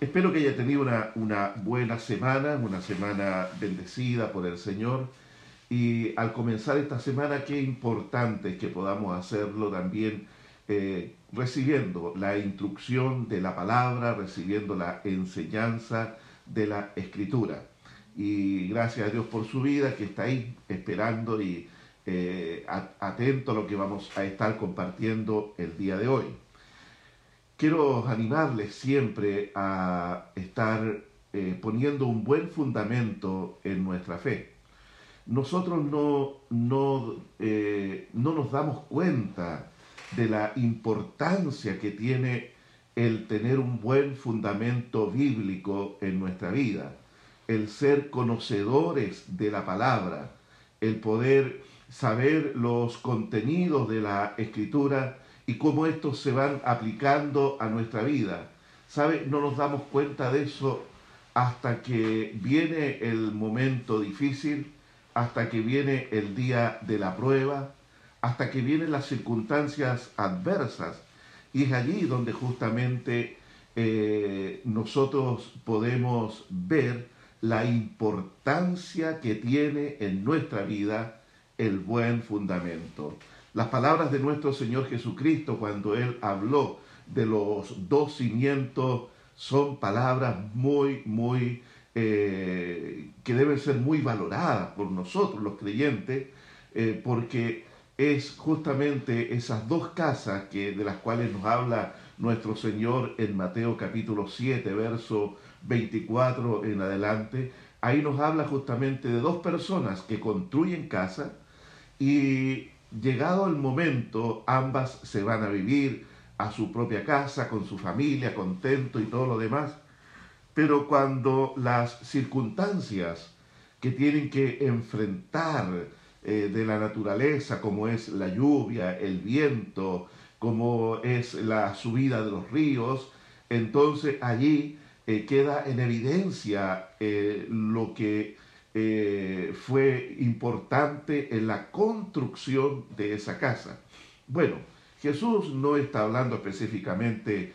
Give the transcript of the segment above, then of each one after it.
Espero que haya tenido una, una buena semana, una semana bendecida por el Señor. Y al comenzar esta semana, qué importante es que podamos hacerlo también eh, recibiendo la instrucción de la palabra, recibiendo la enseñanza de la escritura. Y gracias a Dios por su vida, que está ahí esperando y eh, atento a lo que vamos a estar compartiendo el día de hoy. Quiero animarles siempre a estar eh, poniendo un buen fundamento en nuestra fe. Nosotros no, no, eh, no nos damos cuenta de la importancia que tiene el tener un buen fundamento bíblico en nuestra vida, el ser conocedores de la palabra, el poder saber los contenidos de la escritura y cómo estos se van aplicando a nuestra vida. ¿Sabe? No nos damos cuenta de eso hasta que viene el momento difícil, hasta que viene el día de la prueba, hasta que vienen las circunstancias adversas. Y es allí donde justamente eh, nosotros podemos ver la importancia que tiene en nuestra vida el buen fundamento. Las palabras de nuestro Señor Jesucristo cuando Él habló de los dos cimientos son palabras muy, muy, eh, que deben ser muy valoradas por nosotros los creyentes, eh, porque es justamente esas dos casas que, de las cuales nos habla nuestro Señor en Mateo capítulo 7, verso 24 en adelante. Ahí nos habla justamente de dos personas que construyen casa y llegado el momento ambas se van a vivir a su propia casa, con su familia, contento y todo lo demás. Pero cuando las circunstancias que tienen que enfrentar, eh, de la naturaleza, como es la lluvia, el viento, como es la subida de los ríos, entonces allí eh, queda en evidencia eh, lo que fue importante en la construcción de esa casa. Bueno, Jesús no está hablando específicamente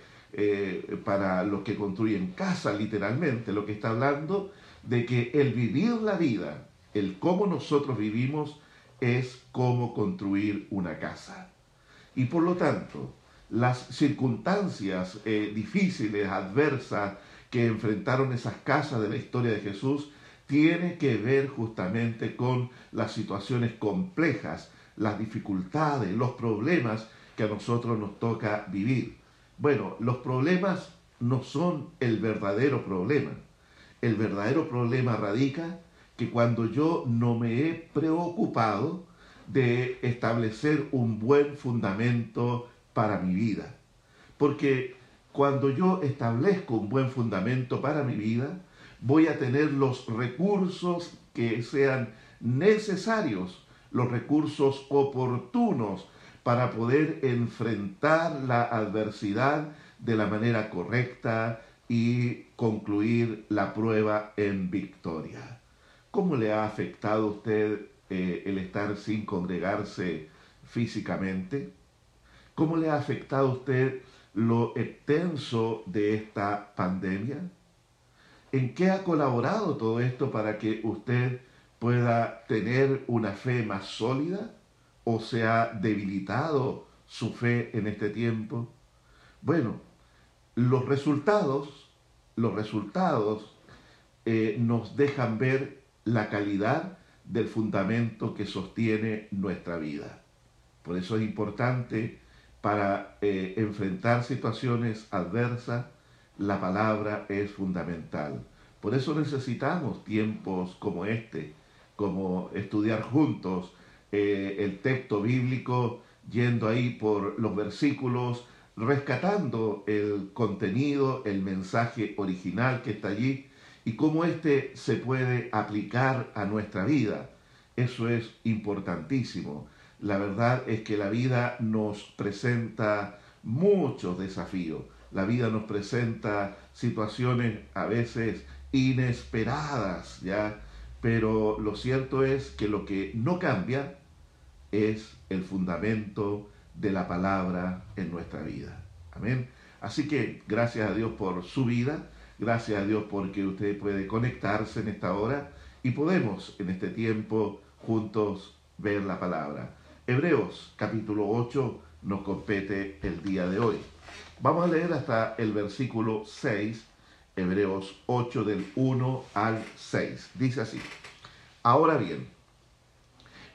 para los que construyen casa, literalmente, lo que está hablando de que el vivir la vida, el cómo nosotros vivimos es cómo construir una casa. Y por lo tanto, las circunstancias eh, difíciles, adversas que enfrentaron esas casas de la historia de Jesús, tiene que ver justamente con las situaciones complejas, las dificultades, los problemas que a nosotros nos toca vivir. Bueno, los problemas no son el verdadero problema. El verdadero problema radica que cuando yo no me he preocupado de establecer un buen fundamento para mi vida. Porque cuando yo establezco un buen fundamento para mi vida, voy a tener los recursos que sean necesarios, los recursos oportunos para poder enfrentar la adversidad de la manera correcta y concluir la prueba en victoria. ¿Cómo le ha afectado a usted eh, el estar sin congregarse físicamente? ¿Cómo le ha afectado a usted lo extenso de esta pandemia? ¿En qué ha colaborado todo esto para que usted pueda tener una fe más sólida o se ha debilitado su fe en este tiempo? Bueno, los resultados, los resultados eh, nos dejan ver la calidad del fundamento que sostiene nuestra vida. Por eso es importante para eh, enfrentar situaciones adversas, la palabra es fundamental. Por eso necesitamos tiempos como este, como estudiar juntos eh, el texto bíblico, yendo ahí por los versículos, rescatando el contenido, el mensaje original que está allí y cómo éste se puede aplicar a nuestra vida. Eso es importantísimo. La verdad es que la vida nos presenta muchos desafíos. La vida nos presenta situaciones a veces inesperadas, ¿ya? Pero lo cierto es que lo que no cambia es el fundamento de la palabra en nuestra vida. Amén. Así que gracias a Dios por su vida Gracias a Dios porque usted puede conectarse en esta hora y podemos en este tiempo juntos ver la palabra. Hebreos capítulo 8 nos compete el día de hoy. Vamos a leer hasta el versículo 6, Hebreos 8 del 1 al 6. Dice así, ahora bien,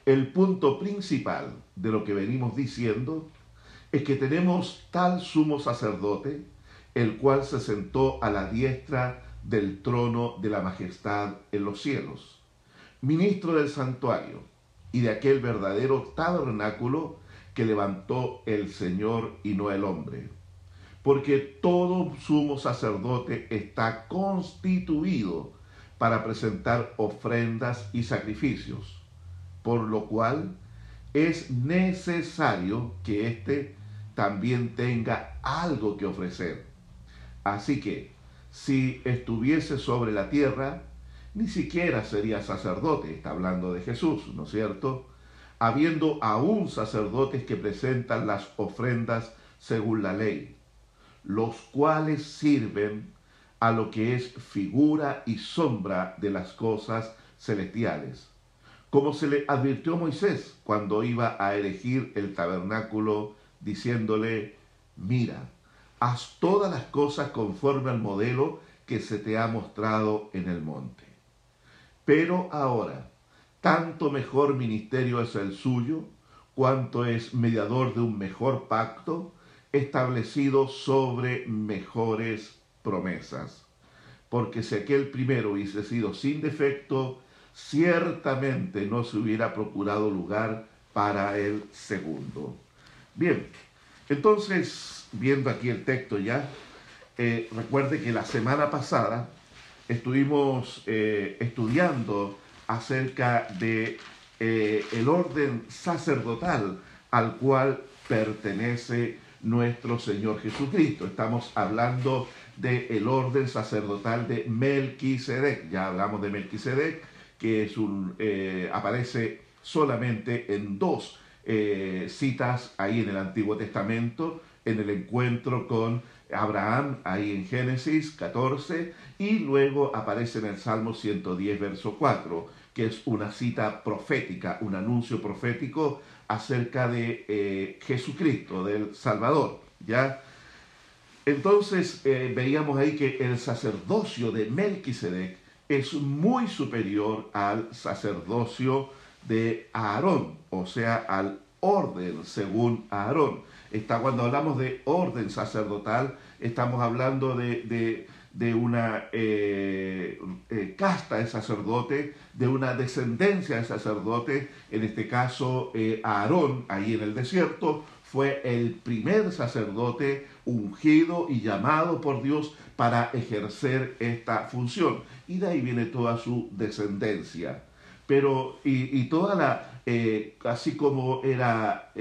el punto principal de lo que venimos diciendo es que tenemos tal sumo sacerdote, el cual se sentó a la diestra del trono de la majestad en los cielos, ministro del santuario y de aquel verdadero tabernáculo que levantó el Señor y no el hombre. Porque todo sumo sacerdote está constituido para presentar ofrendas y sacrificios, por lo cual es necesario que éste también tenga algo que ofrecer. Así que, si estuviese sobre la tierra, ni siquiera sería sacerdote, está hablando de Jesús, ¿no es cierto? Habiendo aún sacerdotes que presentan las ofrendas según la ley, los cuales sirven a lo que es figura y sombra de las cosas celestiales, como se le advirtió a Moisés cuando iba a elegir el tabernáculo, diciéndole, mira, haz todas las cosas conforme al modelo que se te ha mostrado en el monte. Pero ahora, tanto mejor ministerio es el suyo, cuanto es mediador de un mejor pacto, establecido sobre mejores promesas. Porque si aquel primero hubiese sido sin defecto, ciertamente no se hubiera procurado lugar para el segundo. Bien, entonces, viendo aquí el texto ya, eh, recuerde que la semana pasada estuvimos eh, estudiando acerca de eh, el orden sacerdotal al cual pertenece nuestro Señor Jesucristo. Estamos hablando del orden sacerdotal de Melquisedec. Ya hablamos de Melquisedec, que es un, eh, aparece solamente en dos citas ahí en el Antiguo Testamento, en el encuentro con Abraham ahí en Génesis 14 y luego aparece en el Salmo 110, verso 4, que es una cita profética, un anuncio profético acerca de eh, Jesucristo, del Salvador. ¿ya? Entonces eh, veíamos ahí que el sacerdocio de Melquisedec es muy superior al sacerdocio de Aarón, o sea, al orden según Aarón. Está, cuando hablamos de orden sacerdotal, estamos hablando de, una eh, eh, casta de sacerdote, de una descendencia de sacerdote, en este caso eh, Aarón, ahí en el desierto, fue el primer sacerdote ungido y llamado por Dios para ejercer esta función. Y de ahí viene toda su descendencia. Pero, y, y toda la, así como era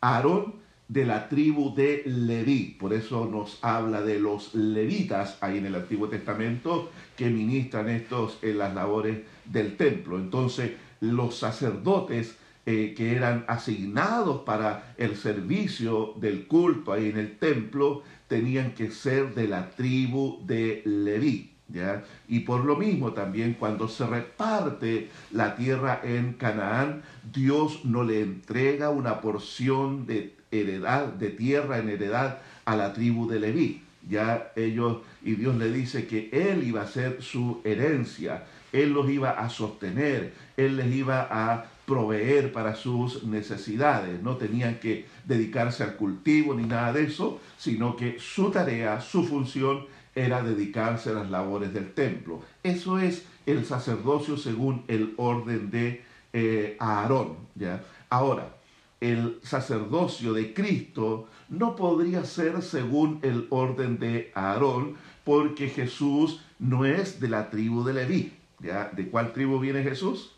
Aarón, de la tribu de Leví. Por eso nos habla de los levitas ahí en el Antiguo Testamento que ministran estos en las labores del templo. Entonces, los sacerdotes eh, que eran asignados para el servicio del culto ahí en el templo tenían que ser de la tribu de Leví. ¿Ya? Y por lo mismo también cuando se reparte la tierra en Canaán, Dios no le entrega una porción de heredad, de tierra en heredad a la tribu de Leví. Ya ellos, y Dios le dice que Él iba a ser su herencia, Él los iba a sostener, Él les iba a proveer para sus necesidades. No tenían que dedicarse al cultivo ni nada de eso, sino que su tarea, su función era dedicarse a las labores del templo. Eso es el sacerdocio según el orden de eh, Aarón. ¿ya? Ahora, el sacerdocio de Cristo no podría ser según el orden de Aarón, porque Jesús no es de la tribu de Leví. ¿De cuál tribu viene Jesús?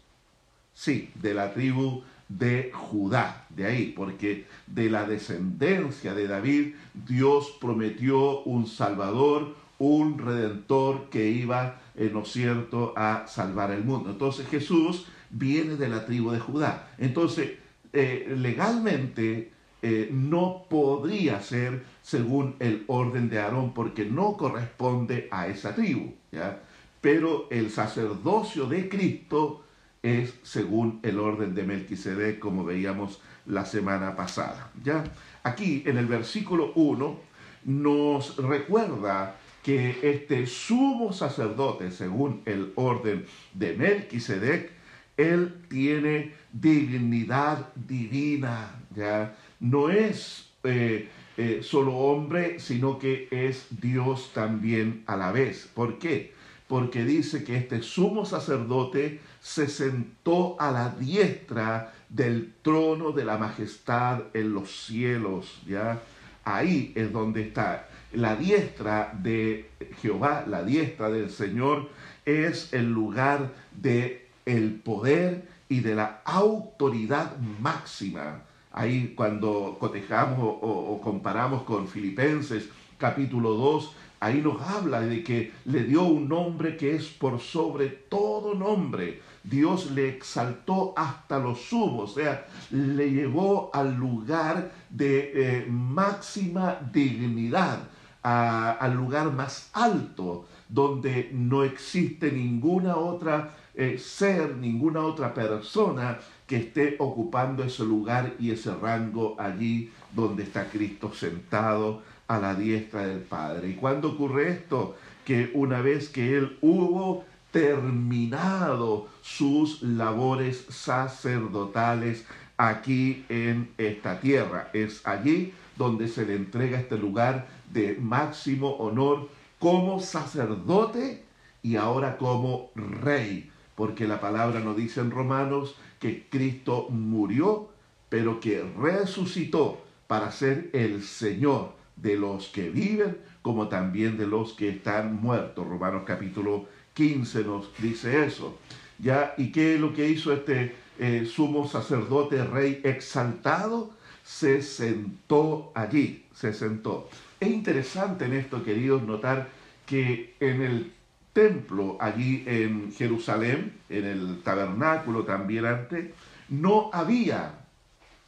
Sí, de la tribu de Judá, de ahí, porque de la descendencia de David Dios prometió un Salvador, un Redentor que iba, en lo cierto, a salvar el mundo. Entonces Jesús viene de la tribu de Judá. Entonces, eh, legalmente eh, no podría ser según el orden de Aarón, porque no corresponde a esa tribu, ¿ya? Pero el sacerdocio de Cristo es según el orden de Melquisedec, como veíamos la semana pasada, ¿ya? Aquí en el versículo 1 nos recuerda que este sumo sacerdote, según el orden de Melquisedec, él tiene dignidad divina, ¿ya? No es eh, eh, solo hombre, sino que es Dios también a la vez. ¿Por qué? Porque dice que este sumo sacerdote se sentó a la diestra del trono de la majestad en los cielos, ¿ya? Ahí es donde está. La diestra de Jehová, la diestra del Señor, es el lugar de el poder y de la autoridad máxima. Ahí cuando cotejamos o, comparamos con Filipenses capítulo 2, ahí nos habla de que le dio un nombre que es por sobre todo nombre. Dios le exaltó hasta lo sumo, o sea, le llevó al lugar de eh, máxima dignidad, al lugar más alto, donde no existe ninguna otra eh, ser, ninguna otra persona que esté ocupando ese lugar y ese rango allí donde está Cristo sentado a la diestra del Padre. ¿Y cuándo ocurre esto? Que una vez que Él hubo terminado sus labores sacerdotales aquí en esta tierra, es allí donde se le entrega este lugar de máximo honor como sacerdote y ahora como rey porque la palabra nos dice en Romanos que Cristo murió, pero que resucitó para ser el Señor de los que viven, como también de los que están muertos. Romanos capítulo 15 nos dice eso. ¿Ya? ¿Y qué es lo que hizo este eh, sumo sacerdote, rey exaltado? Se sentó allí, se sentó. Es interesante en esto, queridos, notar que en el templo allí en Jerusalén, en el tabernáculo también antes, no había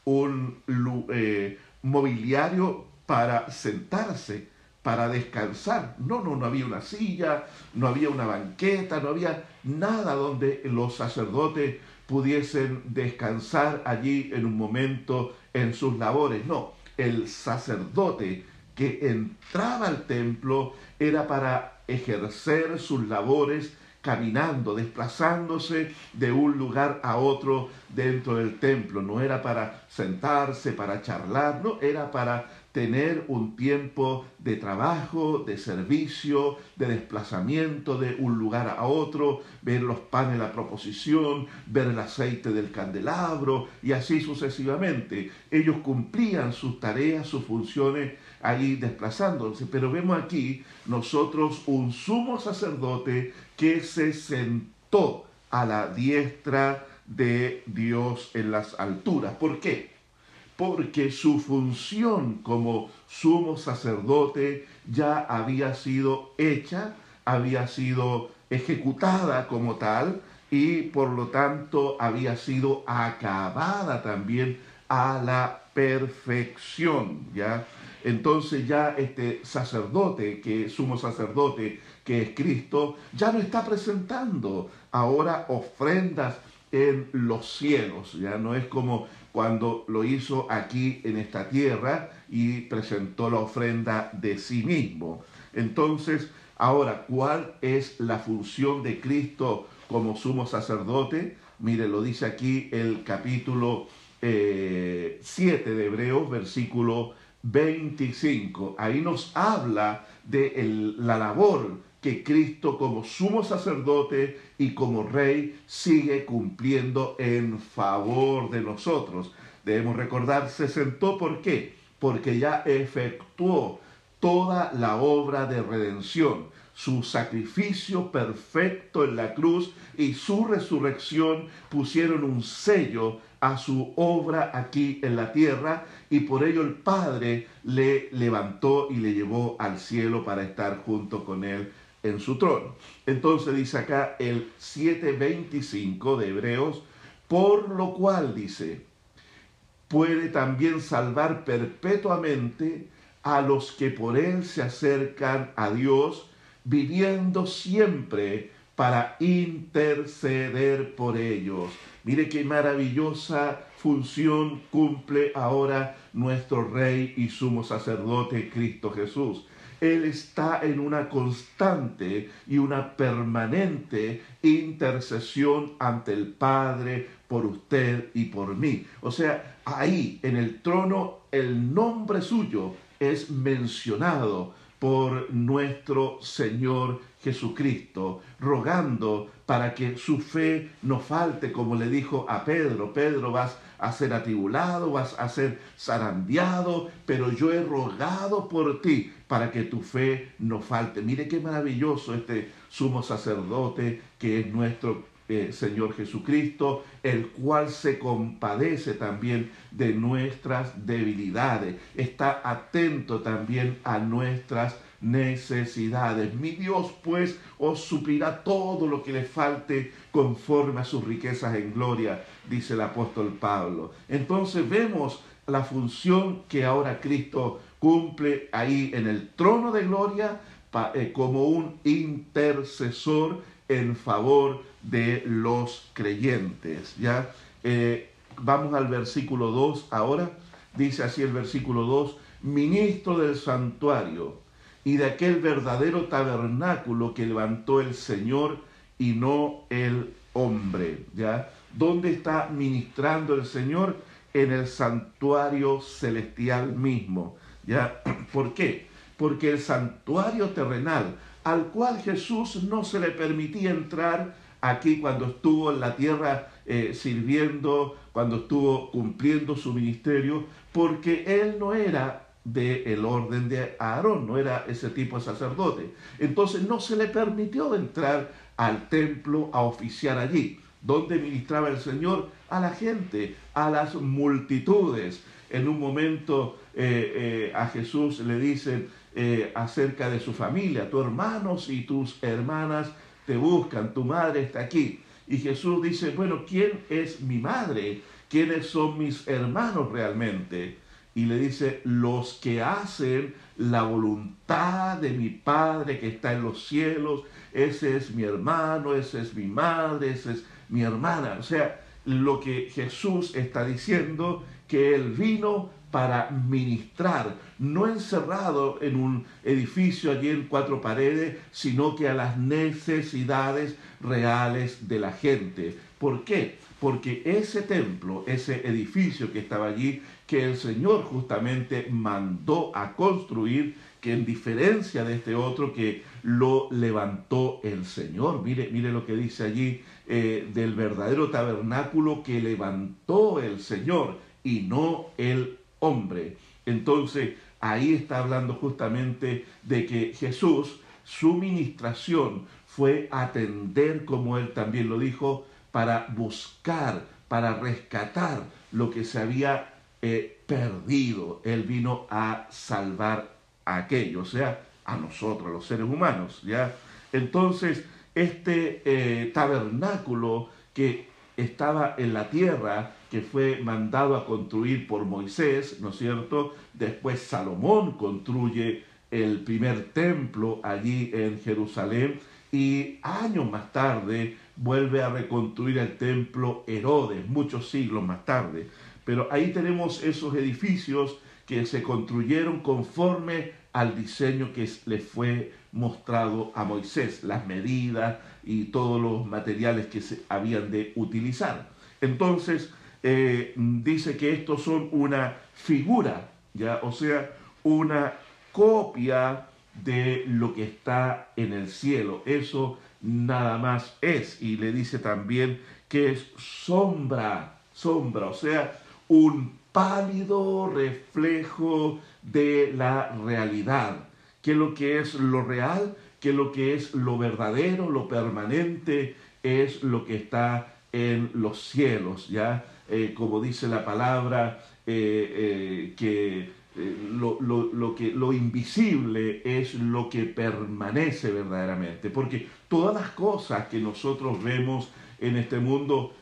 un eh, mobiliario para sentarse, para descansar. No, no, no había una silla, no había una banqueta, no había nada donde los sacerdotes pudiesen descansar allí en un momento en sus labores. No, el sacerdote que entraba al templo era para ejercer sus labores caminando, desplazándose de un lugar a otro dentro del templo. No era para sentarse, para charlar, no, era para tener un tiempo de trabajo, de servicio, de desplazamiento de un lugar a otro, ver los panes, la proposición, ver el aceite del candelabro y así sucesivamente. Ellos cumplían sus tareas, sus funciones ahí desplazándose. Pero vemos aquí nosotros un sumo sacerdote que se sentó a la diestra de Dios en las alturas. ¿Por qué? Porque su función como sumo sacerdote ya había sido hecha, había sido ejecutada como tal y por lo tanto había sido acabada también a la perfección, ¿ya? Entonces ya este sacerdote, que sumo sacerdote, que es Cristo, ya no está presentando ahora ofrendas en los cielos, ya no es como cuando lo hizo aquí en esta tierra y presentó la ofrenda de sí mismo. Entonces, ahora, ¿cuál es la función de Cristo como sumo sacerdote? Mire, lo dice aquí el capítulo 7 eh, de Hebreos, versículo 25. Ahí nos habla de la labor que Cristo como sumo sacerdote y como rey sigue cumpliendo en favor de nosotros. Debemos recordar, se sentó ¿por qué? Porque ya efectuó toda la obra de redención, su sacrificio perfecto en la cruz y su resurrección pusieron un sello a su obra aquí en la tierra y por ello el Padre le levantó y le llevó al cielo para estar junto con él en su trono. Entonces dice acá el 7.25 de Hebreos, por lo cual dice, puede también salvar perpetuamente a los que por él se acercan a Dios, viviendo siempre para interceder por ellos. Mire qué maravillosa función cumple ahora nuestro Rey y sumo sacerdote Cristo Jesús. Él está en una constante y una permanente intercesión ante el Padre por usted y por mí. O sea, ahí en el trono el nombre suyo es mencionado por nuestro Señor Jesucristo, rogando para que su fe no falte, como le dijo a Pedro, Pedro vas a ser atribulado, vas a ser zarandeado, pero yo he rogado por ti para que tu fe no falte. Mire qué maravilloso este sumo sacerdote que es nuestro eh, Señor Jesucristo, el cual se compadece también de nuestras debilidades, está atento también a nuestras necesidades. Mi Dios pues os suplirá todo lo que le falte conforme a sus riquezas en gloria, dice el apóstol Pablo. Entonces vemos la función que ahora Cristo cumple ahí en el trono de gloria eh, como un intercesor en favor de los creyentes. ¿ya? Eh, vamos al versículo 2 ahora. Dice así el versículo 2, ministro del santuario y de aquel verdadero tabernáculo que levantó el Señor y no el hombre. ¿ya? ¿Dónde está ministrando el Señor? En el santuario celestial mismo. ¿ya? ¿Por qué? Porque el santuario terrenal al cual Jesús no se le permitía entrar aquí cuando estuvo en la tierra eh, sirviendo, cuando estuvo cumpliendo su ministerio, porque él no era del el orden de Aarón, no era ese tipo de sacerdote. Entonces no se le permitió entrar al templo a oficiar allí, donde ministraba el Señor a la gente, a las multitudes. En un momento eh, eh, a Jesús le dicen, acerca de su familia. Tus hermanos y tus hermanas te buscan, tu madre está aquí. Y Jesús dice, bueno, ¿quién es mi madre? ¿Quiénes son mis hermanos realmente? Y le dice, los que hacen la voluntad de mi Padre que está en los cielos, ese es mi hermano, ese es mi madre, ese es mi hermana. O sea, lo que Jesús está diciendo, que Él vino para ministrar, no encerrado en un edificio allí en cuatro paredes, sino que a las necesidades reales de la gente. ¿Por qué? Porque ese templo, ese edificio que estaba allí, que el Señor justamente mandó a construir, que en diferencia de este otro que lo levantó el Señor. Mire, mire lo que dice allí eh, del verdadero tabernáculo que levantó el Señor y no el hombre. Entonces, ahí está hablando justamente de que Jesús, su ministración fue atender, como él también lo dijo, para buscar, para rescatar lo que se había eh, perdido. Él vino a salvar a aquello, o sea, a nosotros, los seres humanos, ¿ya? Entonces, este eh, tabernáculo que estaba en la tierra, que fue mandado a construir por Moisés, ¿no es cierto? Después Salomón construye el primer templo allí en Jerusalén y años más tarde vuelve a reconstruir el templo Herodes, muchos siglos más tarde. Pero ahí tenemos esos edificios que se construyeron conforme al diseño que le fue mostrado a Moisés, las medidas y todos los materiales que se habían de utilizar. Entonces, eh, dice que estos son una figura, ¿ya? o sea, una copia de lo que está en el cielo. Eso nada más es. Y le dice también que es sombra, sombra, o sea, un pálido reflejo de la realidad, que lo que es lo real, que lo que es lo verdadero, lo permanente, es lo que está en los cielos, ¿ya? Eh, como dice la palabra, eh, eh, que, lo, lo, que lo invisible es lo que permanece verdaderamente, porque todas las cosas que nosotros vemos en este mundo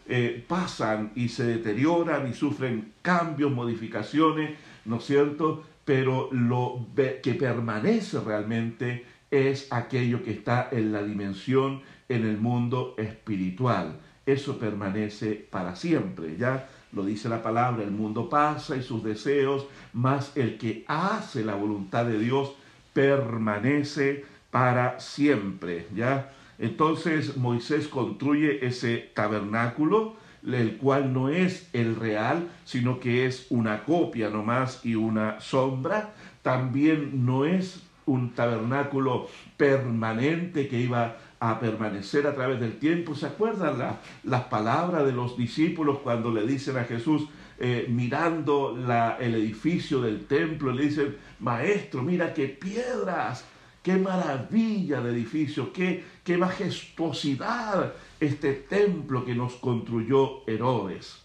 pasan y se deterioran y sufren cambios, modificaciones, ¿no es cierto? pero lo que permanece realmente es aquello que está en la dimensión, en el mundo espiritual. Eso permanece para siempre, ¿ya? Lo dice la palabra, el mundo pasa y sus deseos, mas el que hace la voluntad de Dios permanece para siempre, ¿ya? Entonces Moisés construye ese tabernáculo, el cual no es el real, sino que es una copia nomás y una sombra. También no es un tabernáculo permanente que iba a permanecer a través del tiempo. ¿Se acuerdan las palabras de los discípulos cuando le dicen a Jesús, eh, mirando la, el edificio del templo, le dicen, maestro, mira qué piedras, qué maravilla de edificio, qué, qué majestuosidad este templo que nos construyó Herodes.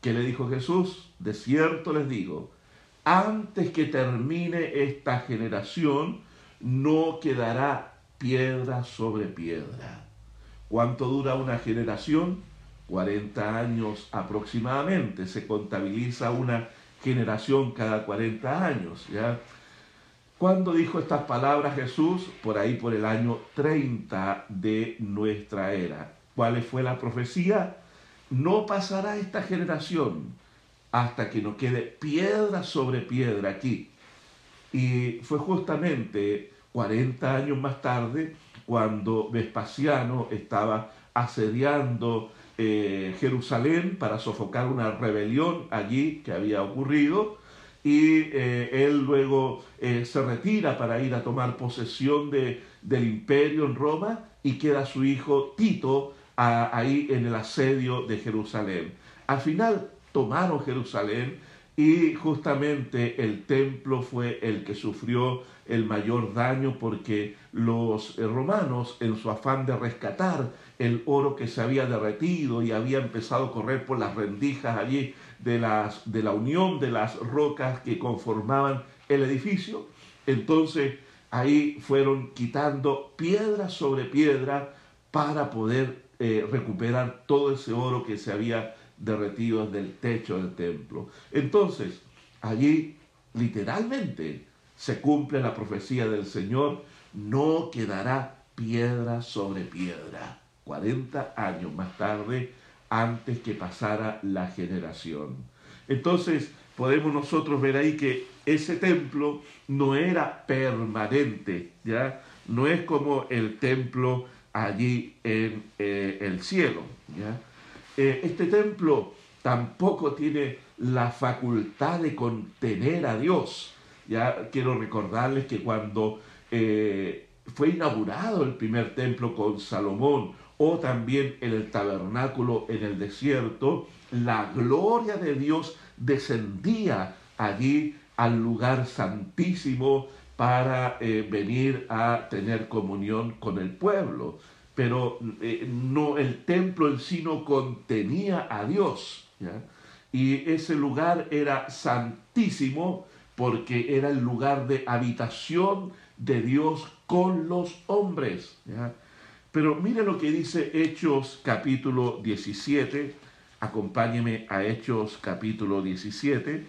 ¿Qué le dijo Jesús? De cierto les digo, antes que termine esta generación, no quedará piedra sobre piedra. ¿Cuánto dura una generación? 40 años aproximadamente. Se contabiliza una generación cada 40 años. ¿ya? ¿Cuándo dijo estas palabras Jesús? Por ahí por el año 30 de nuestra era. ¿Cuál fue la profecía? No pasará esta generación hasta que no quede piedra sobre piedra aquí. Y fue justamente 40 años más tarde cuando Vespasiano estaba asediando eh, Jerusalén para sofocar una rebelión allí que había ocurrido y eh, él luego eh, se retira para ir a tomar posesión de, del imperio en Roma y queda su hijo Tito ahí en el asedio de Jerusalén. Al final tomaron Jerusalén y justamente el templo fue el que sufrió el mayor daño porque los eh, romanos, en su afán de rescatar el oro que se había derretido y había empezado a correr por las rendijas allí de, las, de la unión de las rocas que conformaban el edificio, entonces ahí fueron quitando piedra sobre piedra para poder eh, recuperar todo ese oro que se había derretidos del techo del templo. Entonces, allí literalmente se cumple la profecía del Señor, no quedará piedra sobre piedra. 40 años más tarde, antes que pasara la generación. Entonces, podemos nosotros ver ahí que ese templo no era permanente, ¿ya? No es como el templo allí en eh, el cielo, ¿ya? Eh, este templo tampoco tiene la facultad de contener a Dios. Ya quiero recordarles que cuando eh, fue inaugurado el primer templo con Salomón o también en el tabernáculo en el desierto, la gloria de Dios descendía allí al lugar santísimo para eh, venir a tener comunión con el pueblo pero eh, no, el templo en sí no contenía a Dios. Y ese lugar era santísimo porque era el lugar de habitación de Dios con los hombres. Pero mire lo que dice Hechos capítulo 17. Acompáñeme a Hechos capítulo 17,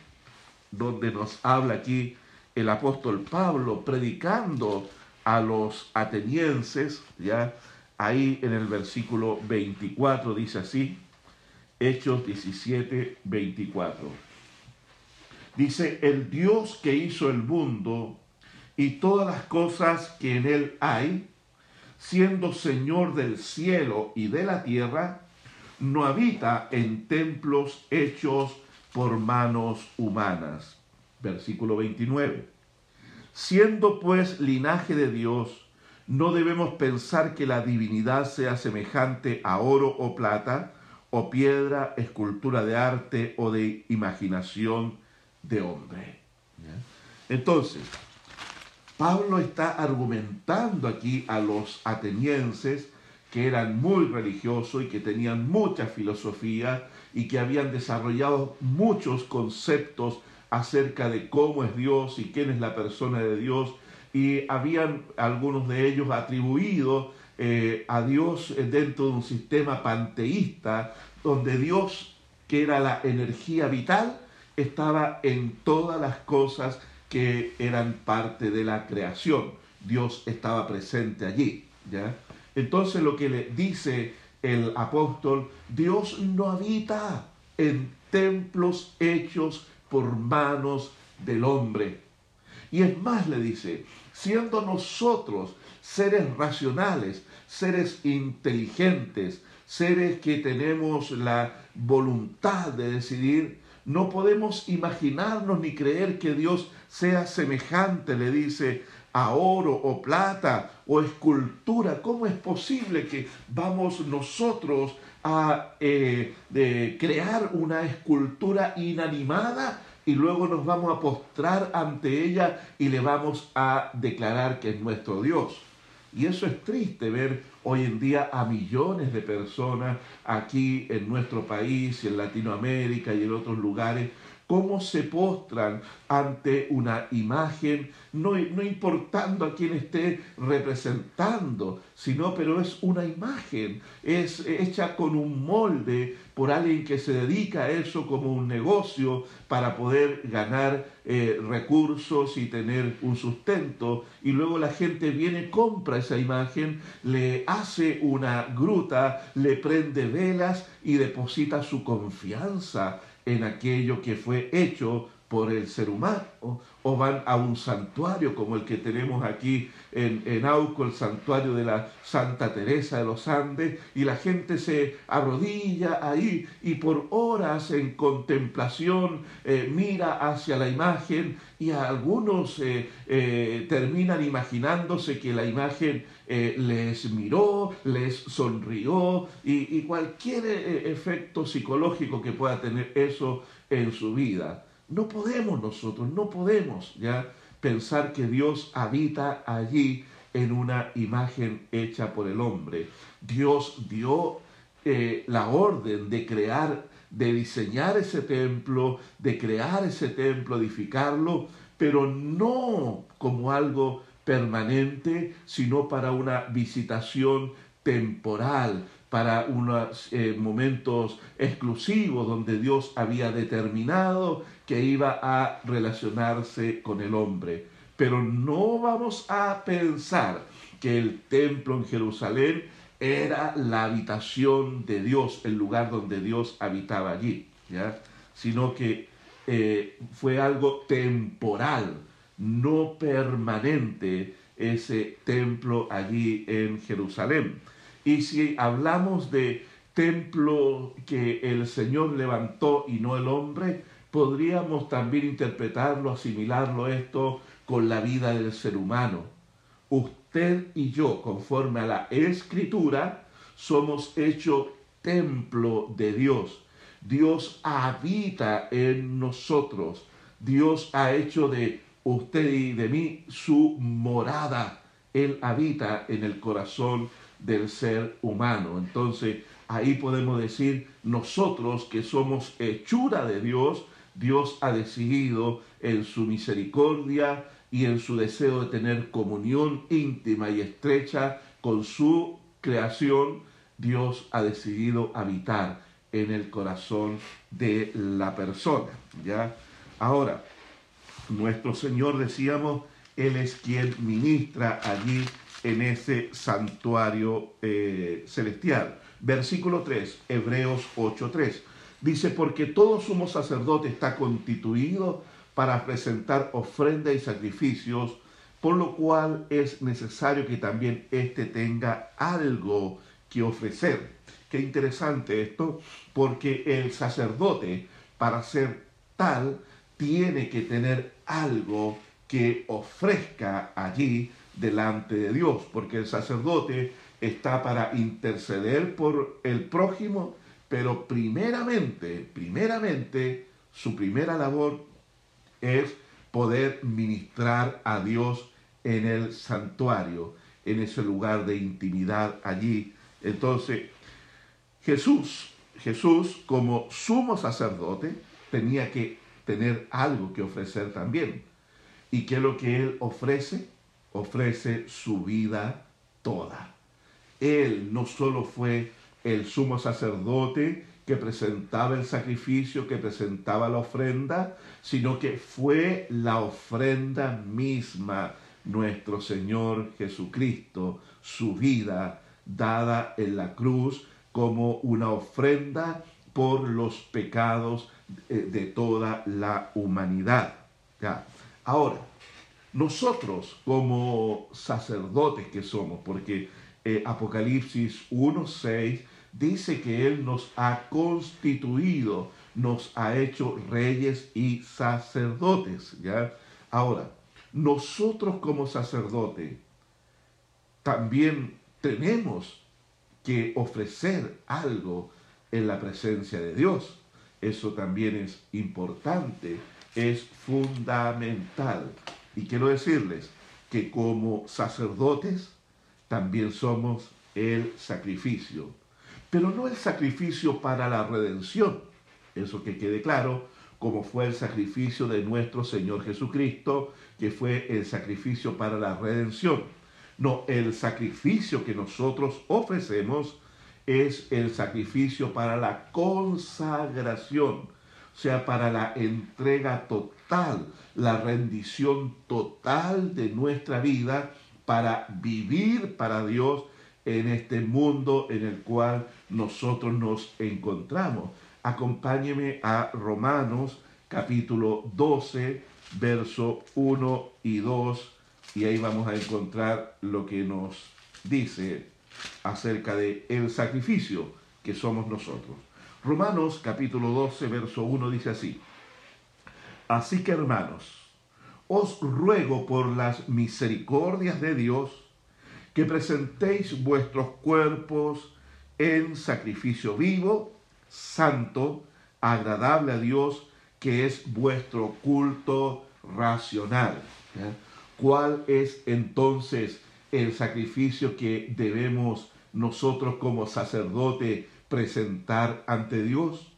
donde nos habla aquí el apóstol Pablo predicando a los atenienses, ¿ya? Ahí en el versículo 24 dice así, Hechos 17, 24. Dice, el Dios que hizo el mundo y todas las cosas que en él hay, siendo Señor del cielo y de la tierra, no habita en templos hechos por manos humanas. Versículo 29. Siendo pues linaje de Dios, no debemos pensar que la divinidad sea semejante a oro o plata, o piedra, escultura de arte o de imaginación de hombre. Entonces, Pablo está argumentando aquí a los atenienses que eran muy religiosos y que tenían mucha filosofía y que habían desarrollado muchos conceptos acerca de cómo es Dios y quién es la persona de Dios y habían algunos de ellos atribuido eh, a Dios dentro de un sistema panteísta, donde Dios, que era la energía vital, estaba en todas las cosas que eran parte de la creación. Dios estaba presente allí. ¿ya? Entonces lo que le dice el apóstol, Dios no habita en templos hechos por manos del hombre. Y es más, le dice, siendo nosotros seres racionales, seres inteligentes, seres que tenemos la voluntad de decidir, no podemos imaginarnos ni creer que Dios sea semejante, le dice, a oro o plata o escultura. ¿Cómo es posible que vamos nosotros a eh, crear una escultura inanimada y luego nos vamos a postrar ante ella y le vamos a declarar que es nuestro Dios? Y eso es triste ver hoy en día a millones de personas aquí en nuestro país en Latinoamérica y en otros lugares cómo se postran ante una imagen, no, no, importando a quién esté representando, sino pero es una imagen, es hecha con un molde por alguien que se dedica a eso como un negocio para poder ganar eh, recursos y tener un sustento. Y luego la gente viene, compra esa imagen, le hace una gruta, le prende velas y deposita su confianza en aquello que fue hecho por el ser humano, o van a un santuario como el que tenemos aquí en, en Auco, el santuario de la Santa Teresa de los Andes, y la gente se arrodilla ahí y por horas en contemplación eh, mira hacia la imagen y algunos eh, eh, terminan imaginándose que la imagen les miró, les sonrió y cualquier efecto psicológico que pueda tener eso en su vida. No podemos nosotros, no podemos ya pensar que Dios habita allí en una imagen hecha por el hombre. Dios dio eh, la orden de crear, de diseñar ese templo, de crear ese templo, edificarlo, pero no como algo permanente, sino para una visitación temporal, para unos eh, momentos exclusivos donde Dios había determinado que iba a relacionarse con el hombre. Pero no vamos a pensar que el templo en Jerusalén era la habitación de Dios, el lugar donde Dios habitaba allí, ¿ya? sino que eh, fue algo temporal, no permanente ese templo allí en Jerusalén. Y si hablamos de templo que el Señor levantó y no el hombre, podríamos también interpretarlo, asimilarlo esto con la vida del ser humano. Usted y yo, conforme a la escritura, somos hecho templo de Dios. Dios habita en nosotros. Dios ha hecho de usted y de mí su morada. Él habita en el corazón del ser humano. Entonces, ahí podemos decir, nosotros que somos hechura de Dios, Dios ha decidido en su misericordia y en su deseo de tener comunión íntima y estrecha con su creación, Dios ha decidido habitar en el corazón de la persona. ¿ya? Ahora, nuestro Señor, decíamos, Él es quien ministra allí en ese santuario eh, celestial. Versículo 3, Hebreos 8.3. Dice, porque todo sumo sacerdote está constituido para presentar ofrenda y sacrificios, por lo cual es necesario que también éste tenga algo que ofrecer. Qué interesante esto, porque el sacerdote, para ser tal, tiene que tener algo que ofrezca allí delante de Dios, porque el sacerdote está para interceder por el prójimo, pero primeramente, primeramente, su primera labor es poder ministrar a Dios en el santuario, en ese lugar de intimidad allí. Entonces, Jesús, Jesús como sumo sacerdote, tenía que tener algo que ofrecer también. ¿Y qué es lo que él ofrece? Ofrece su vida toda. Él no solo fue el sumo sacerdote que presentaba el sacrificio, que presentaba la ofrenda, sino que fue la ofrenda misma, nuestro Señor Jesucristo, su vida dada en la cruz como una ofrenda por los pecados eh, de toda la humanidad. ¿Ya? Ahora, nosotros como sacerdotes que somos, porque eh, Apocalipsis 1.6 dice que Él nos ha constituido, nos ha hecho reyes y sacerdotes. ¿ya? Ahora, nosotros como sacerdotes también tenemos que ofrecer algo en la presencia de Dios. Eso también es importante, es fundamental. Y quiero decirles que como sacerdotes también somos el sacrificio, pero no el sacrificio para la redención, eso que quede claro, como fue el sacrificio de nuestro Señor Jesucristo, que fue el sacrificio para la redención. No, el sacrificio que nosotros ofrecemos es el sacrificio para la consagración, o sea, para la entrega total, la rendición total de nuestra vida para vivir para Dios en este mundo en el cual nosotros nos encontramos. Acompáñeme a Romanos capítulo 12, verso 1 y 2, y ahí vamos a encontrar lo que nos dice acerca de el sacrificio que somos nosotros. Romanos capítulo 12, verso 1 dice así, Así que hermanos, os ruego por las misericordias de Dios que presentéis vuestros cuerpos en sacrificio vivo, santo, agradable a Dios, que es vuestro culto racional. ¿Cuál es entonces el sacrificio que debemos nosotros como sacerdote presentar ante Dios?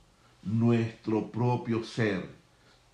Nuestro propio ser,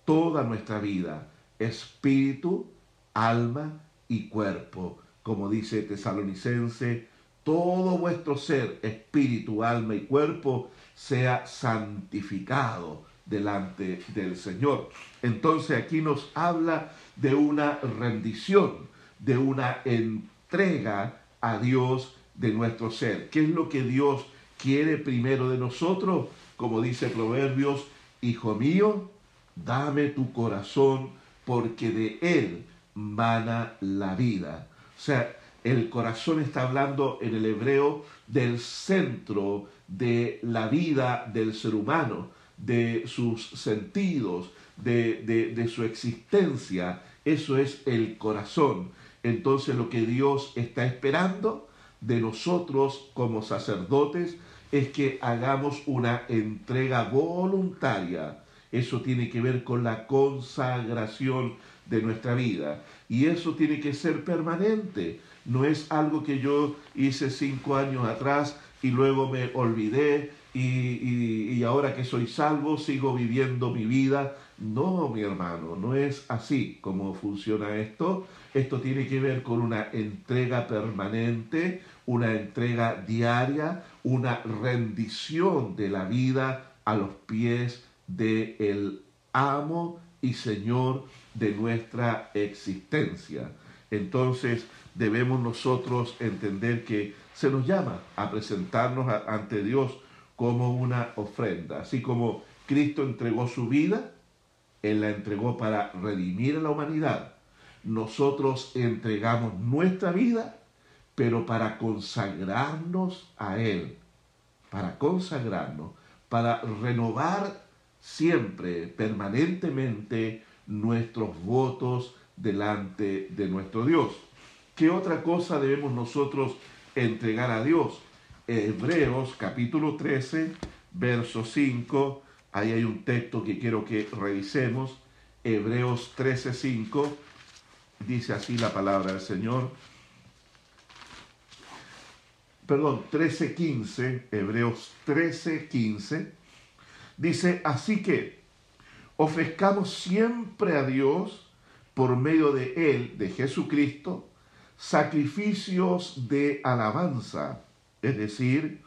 toda nuestra vida, espíritu, alma y cuerpo. Como dice Tesalonicense, todo vuestro ser, espíritu, alma y cuerpo sea santificado delante del Señor. Entonces aquí nos habla de una rendición, de una entrega a Dios de nuestro ser. ¿Qué es lo que Dios quiere primero de nosotros? Como dice Proverbios, Hijo mío, dame tu corazón porque de él mana la vida. O sea, el corazón está hablando en el hebreo del centro de la vida del ser humano, de sus sentidos, de, de, su existencia. Eso es el corazón. Entonces lo que Dios está esperando de nosotros como sacerdotes es que hagamos una entrega voluntaria eso tiene que ver con la consagración de nuestra vida. Y eso tiene que ser permanente. No es algo que yo hice cinco años atrás y luego me olvidé y, y, ahora que soy salvo sigo viviendo mi vida. No, mi hermano, no es así como funciona esto. Esto tiene que ver con una entrega permanente, una entrega diaria, una rendición de la vida a los pies de el amo y señor de nuestra existencia. Entonces debemos nosotros entender que se nos llama a presentarnos ante Dios como una ofrenda. Así como Cristo entregó su vida, Él la entregó para redimir a la humanidad. Nosotros entregamos nuestra vida, pero para consagrarnos a Él, para consagrarnos, para renovar siempre, permanentemente, nuestros votos delante de nuestro Dios. ¿Qué otra cosa debemos nosotros entregar a Dios? Hebreos capítulo 13, verso 5, ahí hay un texto que quiero que revisemos. Hebreos 13, 5, dice así la palabra del Señor. Perdón, 13, 15, Hebreos 13, 15 Dice, así que ofrezcamos siempre a Dios, por medio de Él, de Jesucristo, sacrificios de alabanza, es decir,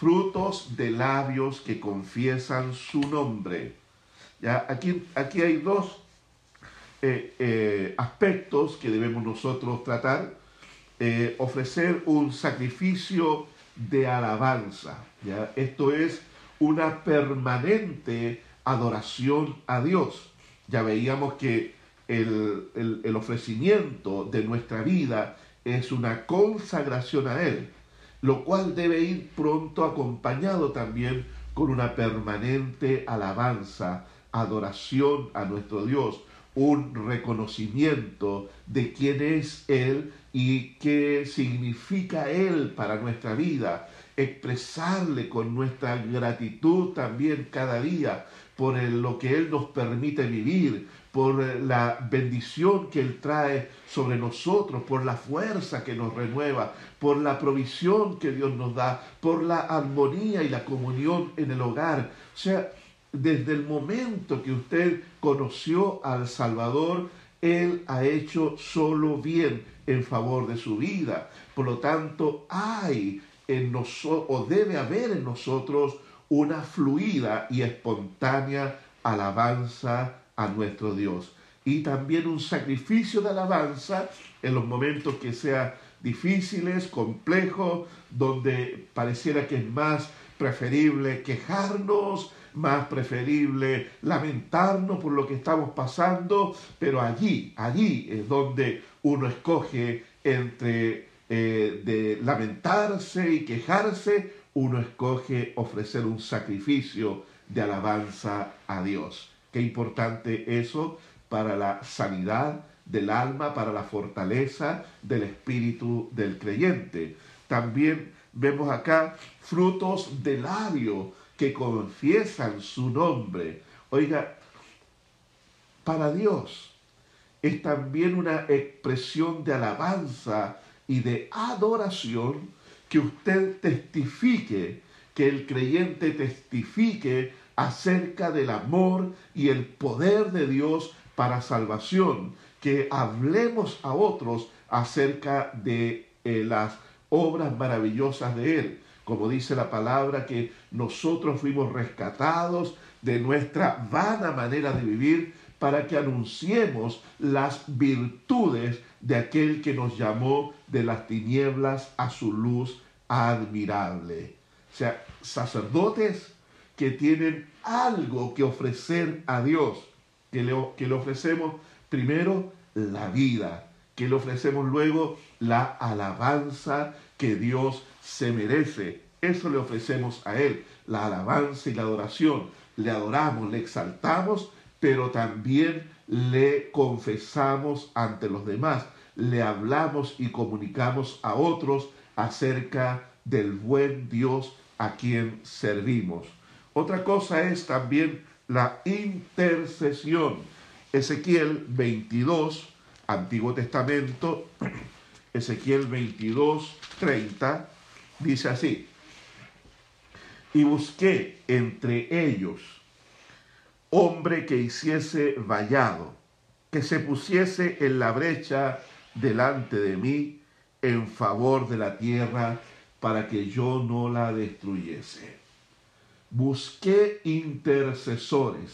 frutos de labios que confiesan su nombre. ¿Ya? Aquí, aquí hay dos eh, eh, aspectos que debemos nosotros tratar. Eh, ofrecer un sacrificio de alabanza. ¿ya? Esto es una permanente adoración a Dios. Ya veíamos que el, el, ofrecimiento de nuestra vida es una consagración a Él, lo cual debe ir pronto acompañado también con una permanente alabanza, adoración a nuestro Dios, un reconocimiento de quién es Él y qué significa Él para nuestra vida, expresarle con nuestra gratitud también cada día por lo que Él nos permite vivir, por la bendición que Él trae sobre nosotros, por la fuerza que nos renueva, por la provisión que Dios nos da, por la armonía y la comunión en el hogar. O sea, desde el momento que usted conoció al Salvador, Él ha hecho solo bien en favor de su vida. Por lo tanto, hay en nosotros, o debe haber en nosotros, una fluida y espontánea alabanza a nuestro Dios. Y también un sacrificio de alabanza en los momentos que sean difíciles, complejos, donde pareciera que es más preferible quejarnos, más preferible lamentarnos por lo que estamos pasando, pero allí, allí es donde uno escoge entre eh, de lamentarse y quejarse, uno escoge ofrecer un sacrificio de alabanza a Dios. Qué importante eso para la sanidad del alma, para la fortaleza del espíritu del creyente. También vemos acá frutos de labio que confiesan su nombre. Oiga, para Dios es también una expresión de alabanza y de adoración que usted testifique, que el creyente testifique acerca del amor y el poder de Dios para salvación, que hablemos a otros acerca de eh, las obras maravillosas de Él. Como dice la palabra, que nosotros fuimos rescatados de nuestra vana manera de vivir para que anunciemos las virtudes de aquel que nos llamó de las tinieblas a su luz admirable. O sea, sacerdotes que tienen algo que ofrecer a Dios, que le, que le ofrecemos primero la vida, que le ofrecemos luego la alabanza que Dios se merece. Eso le ofrecemos a Él, la alabanza y la adoración. Le adoramos, le exaltamos, pero también le confesamos ante los demás. Le hablamos y comunicamos a otros acerca del buen Dios a quien servimos. Otra cosa es también la intercesión. Ezequiel 22, Antiguo Testamento, Ezequiel 22, 30, dice así, y busqué entre ellos hombre que hiciese vallado, que se pusiese en la brecha delante de mí en favor de la tierra para que yo no la destruyese busqué intercesores.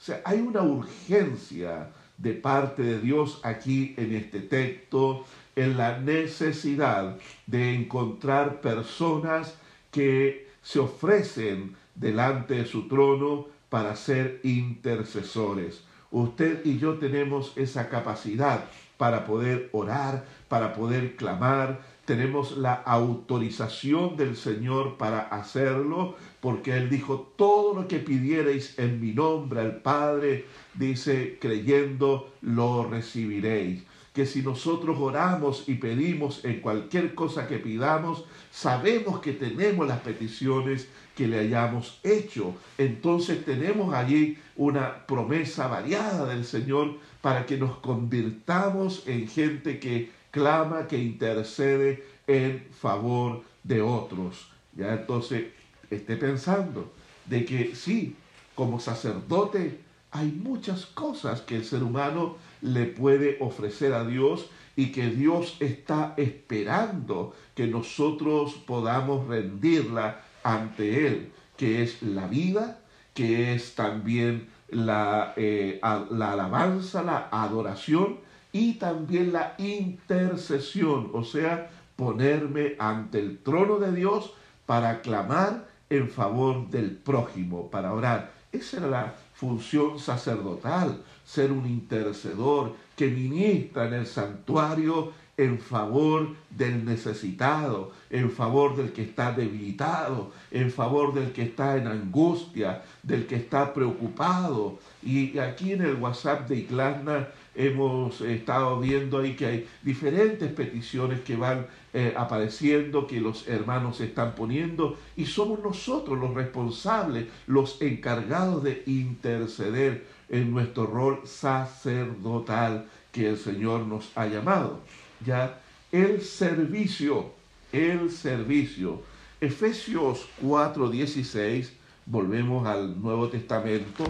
O sea, hay una urgencia de parte de Dios aquí en este texto, en la necesidad de encontrar personas que se ofrecen delante de su trono para ser intercesores. Usted y yo tenemos esa capacidad para poder orar, para poder clamar, tenemos la autorización del Señor para hacerlo, porque Él dijo, todo lo que pidiereis en mi nombre al Padre, dice, creyendo, lo recibiréis. Que si nosotros oramos y pedimos en cualquier cosa que pidamos, sabemos que tenemos las peticiones que le hayamos hecho. Entonces tenemos allí una promesa variada del Señor para que nos convirtamos en gente que clama, que intercede en favor de otros. Ya entonces esté pensando de que sí, como sacerdote hay muchas cosas que el ser humano le puede ofrecer a Dios y que Dios está esperando que nosotros podamos rendirla ante Él, que es la vida, que es también la, eh, la alabanza, la adoración y también la intercesión, o sea, ponerme ante el trono de Dios para clamar en favor del prójimo, para orar. Esa era la función sacerdotal, ser un intercedor que ministra en el santuario en favor del necesitado, en favor del que está debilitado, en favor del que está en angustia, del que está preocupado. Y aquí en el WhatsApp de Iglana hemos estado viendo ahí que hay diferentes peticiones que van eh, apareciendo, que los hermanos están poniendo, y somos nosotros los responsables, los encargados de interceder en nuestro rol sacerdotal que el Señor nos ha llamado. Ya el servicio, el servicio. Efesios 4:16, volvemos al Nuevo Testamento,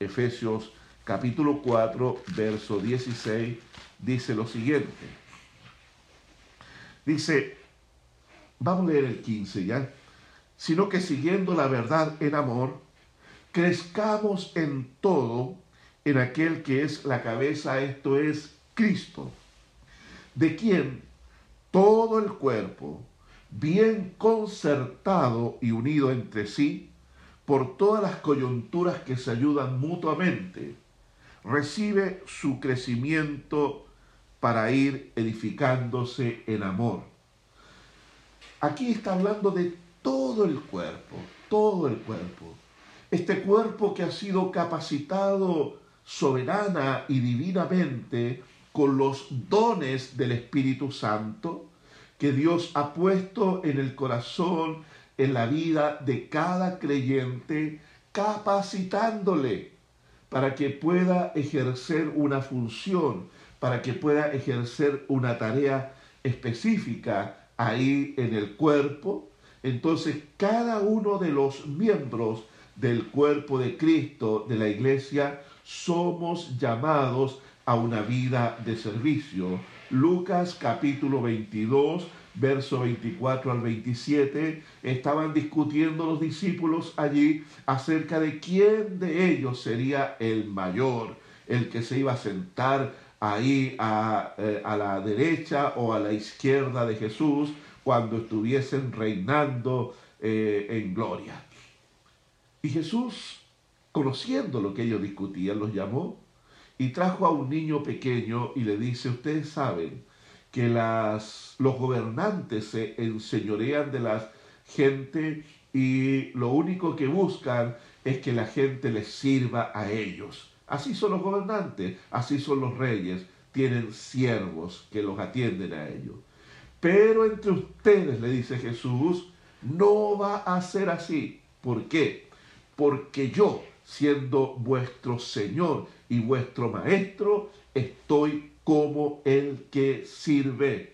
Efesios capítulo 4, verso 16, dice lo siguiente. Dice, vamos a leer el 15 ya, sino que siguiendo la verdad en amor, crezcamos en todo en aquel que es la cabeza, esto es Cristo, de quien todo el cuerpo, bien concertado y unido entre sí, por todas las coyunturas que se ayudan mutuamente, recibe su crecimiento para ir edificándose en amor. Aquí está hablando de todo el cuerpo, todo el cuerpo. Este cuerpo que ha sido capacitado soberana y divinamente con los dones del Espíritu Santo que Dios ha puesto en el corazón, en la vida de cada creyente, capacitándole para que pueda ejercer una función, para que pueda ejercer una tarea específica ahí en el cuerpo. Entonces cada uno de los miembros del cuerpo de Cristo, de la iglesia, somos llamados a una vida de servicio. Lucas capítulo 22, verso 24 al 27, estaban discutiendo los discípulos allí acerca de quién de ellos sería el mayor, el que se iba a sentar ahí a, eh, la derecha o a la izquierda de Jesús cuando estuviesen reinando eh, en gloria. Y Jesús, conociendo lo que ellos discutían, los llamó y trajo a un niño pequeño y le dice, ustedes saben, que las, los gobernantes se enseñorean de la gente y lo único que buscan es que la gente les sirva a ellos. Así son los gobernantes, así son los reyes, tienen siervos que los atienden a ellos. Pero entre ustedes, le dice Jesús, no va a ser así. ¿Por qué? Porque yo, siendo vuestro Señor y vuestro Maestro, estoy como el que sirve.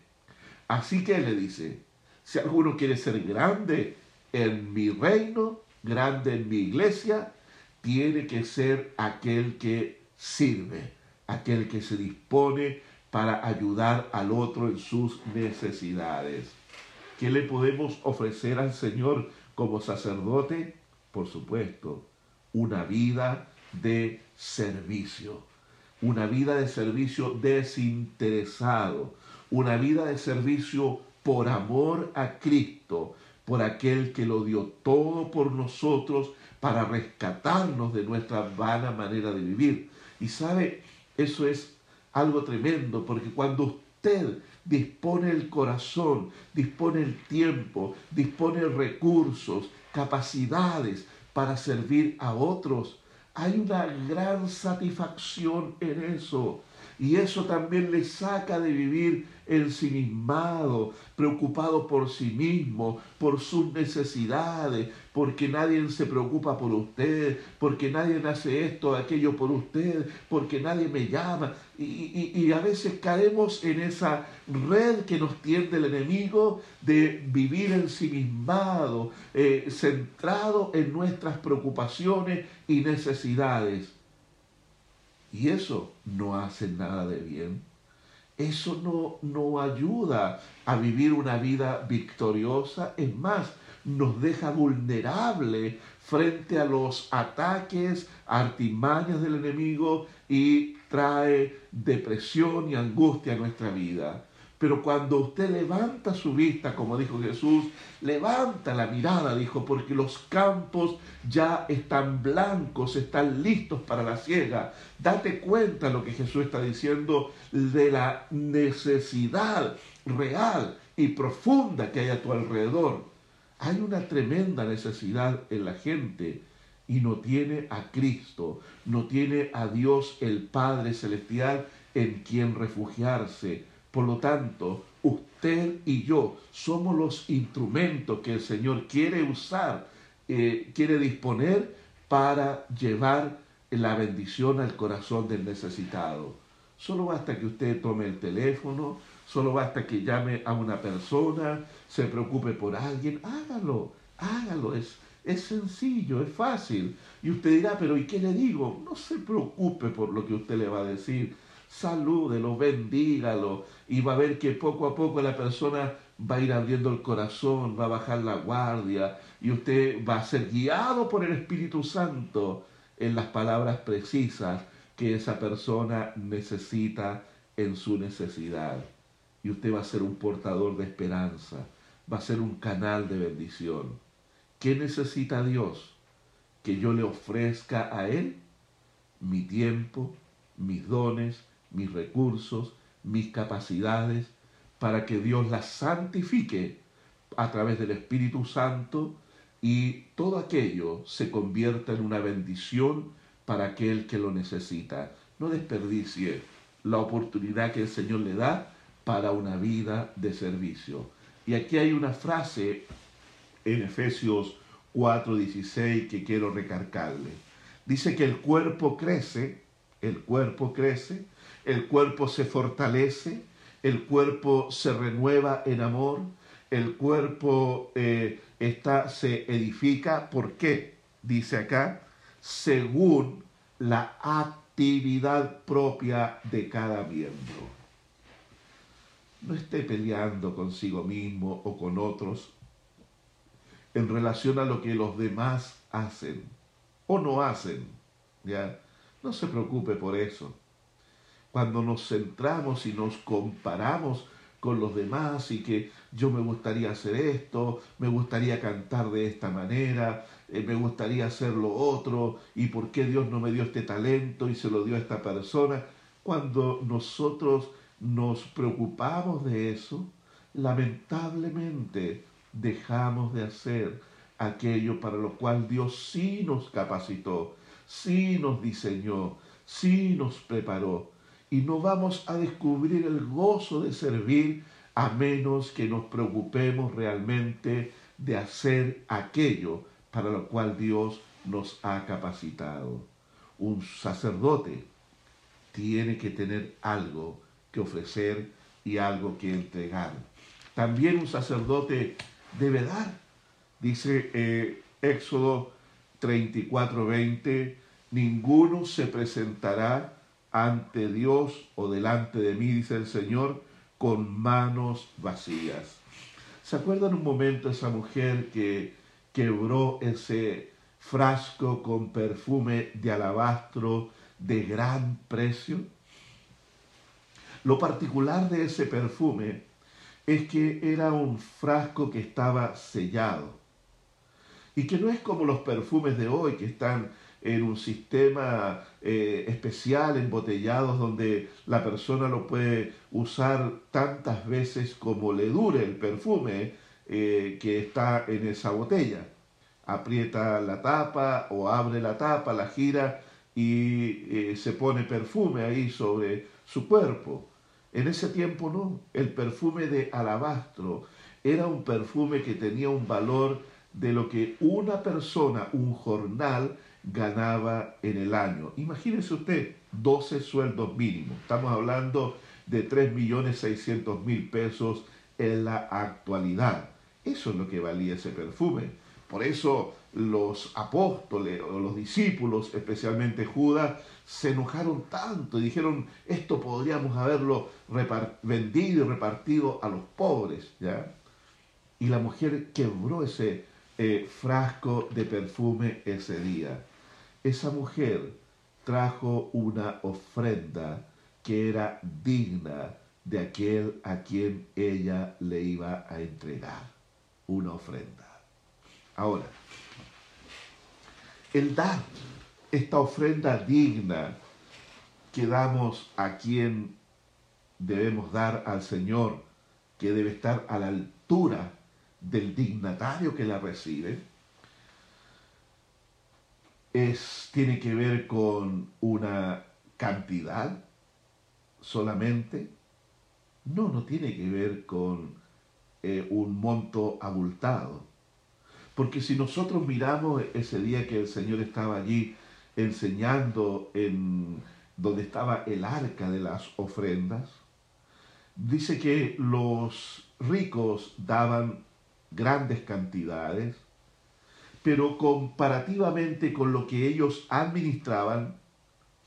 Así que le dice, si alguno quiere ser grande en mi reino, grande en mi iglesia, tiene que ser aquel que sirve, aquel que se dispone para ayudar al otro en sus necesidades. ¿Qué le podemos ofrecer al Señor como sacerdote? Por supuesto, una vida de servicio una vida de servicio desinteresado, una vida de servicio por amor a Cristo, por aquel que lo dio todo por nosotros para rescatarnos de nuestra vana manera de vivir. Y sabe, eso es algo tremendo, porque cuando usted dispone el corazón, dispone el tiempo, dispone recursos, capacidades para servir a otros, hay una gran satisfacción en eso. Y eso también le saca de vivir ensimismado, preocupado por sí mismo, por sus necesidades, porque nadie se preocupa por usted, porque nadie hace esto, aquello por usted, porque nadie me llama. Y, a veces caemos en esa red que nos tiende el enemigo de vivir ensimismado, eh, centrado en nuestras preocupaciones y necesidades. Y eso no hace nada de bien. eso no, no ayuda a vivir una vida victoriosa, es más, nos deja vulnerable frente a los ataques, artimañas del enemigo y trae depresión y angustia a nuestra vida. Pero cuando usted levanta su vista, como dijo Jesús, levanta la mirada, dijo, porque los campos ya están blancos, están listos para la siega. Date cuenta lo que Jesús está diciendo de la necesidad real y profunda que hay a tu alrededor. Hay una tremenda necesidad en la gente y no tiene a Cristo, no tiene a Dios el Padre Celestial en quien refugiarse por lo tanto, usted y yo somos los instrumentos que el Señor quiere usar, eh, quiere disponer para llevar la bendición al corazón del necesitado. Solo basta que usted tome el teléfono, solo basta que llame a una persona, se preocupe por alguien, hágalo, hágalo, es, es sencillo, es fácil. Y usted dirá, pero ¿y qué le digo? No se preocupe por lo que usted le va a decir salúdelo, bendígalo y va a ver que poco a poco la persona va a ir abriendo el corazón, va a bajar la guardia y usted va a ser guiado por el Espíritu Santo en las palabras precisas que esa persona necesita en su necesidad. Y usted va a ser un portador de esperanza, va a ser un canal de bendición. ¿Qué necesita Dios? Que yo le ofrezca a Él mi tiempo, mis dones, mis recursos, mis capacidades, para que Dios las santifique a través del Espíritu Santo y todo aquello se convierta en una bendición para aquel que lo necesita. No desperdicie la oportunidad que el Señor le da para una vida de servicio. Y aquí hay una frase en Efesios 4:16 que quiero recargarle. Dice que el cuerpo crece, el cuerpo crece el cuerpo se fortalece, el cuerpo se renueva en amor, el cuerpo eh, está, se edifica. ¿Por qué? Dice acá, según la actividad propia de cada miembro. No esté peleando consigo mismo o con otros en relación a lo que los demás hacen o no hacen. ¿ya? No se preocupe por eso cuando nos centramos y nos comparamos con los demás y que yo me gustaría hacer esto, me gustaría cantar de esta manera, eh, me gustaría hacer lo otro, y por qué Dios no me dio este talento y se lo dio a esta persona. Cuando nosotros nos preocupamos de eso, lamentablemente dejamos de hacer aquello para lo cual Dios sí nos capacitó, sí nos diseñó, sí nos preparó y no vamos a descubrir el gozo de servir a menos que nos preocupemos realmente de hacer aquello para lo cual Dios nos ha capacitado. Un sacerdote tiene que tener algo que ofrecer y algo que entregar. También un sacerdote debe dar. Dice eh, Éxodo 34, 20, ninguno se presentará ante Dios o delante de mí, dice el Señor, con manos vacías. ¿Se acuerdan un momento esa mujer que quebró ese frasco con perfume de alabastro de gran precio? Lo particular de ese perfume es que era un frasco que estaba sellado y que no es como los perfumes de hoy que están en un sistema eh, especial, embotellados, donde la persona lo puede usar tantas veces como le dure el perfume eh, que está en esa botella. Aprieta la tapa o abre la tapa, la gira y eh, se pone perfume ahí sobre su cuerpo. En ese tiempo no, el perfume de alabastro era un perfume que tenía un valor de lo que una persona, un jornal, ganaba en el año. Imagínese usted, 12 sueldos mínimos. Estamos hablando de 3.600.000 pesos en la actualidad. Eso es lo que valía ese perfume. por eso los apóstoles o los discípulos, especialmente Judas, se enojaron tanto y dijeron, esto podríamos haberlo vendido y repartido a los pobres. ¿ya? Y la mujer quebró ese eh, frasco de perfume ese día. Esa mujer trajo una ofrenda que era digna de aquel a quien ella le iba a entregar una ofrenda. Ahora, el dar esta ofrenda digna que damos a quien debemos dar al Señor, que debe estar a la altura del dignatario que la recibe, es, tiene que ver con una cantidad solamente. No, no tiene que ver con eh, un monto abultado. Porque si nosotros miramos ese día que el Señor estaba allí enseñando en donde estaba el arca de las ofrendas, dice que los ricos daban grandes cantidades, pero comparativamente con lo que ellos administraban,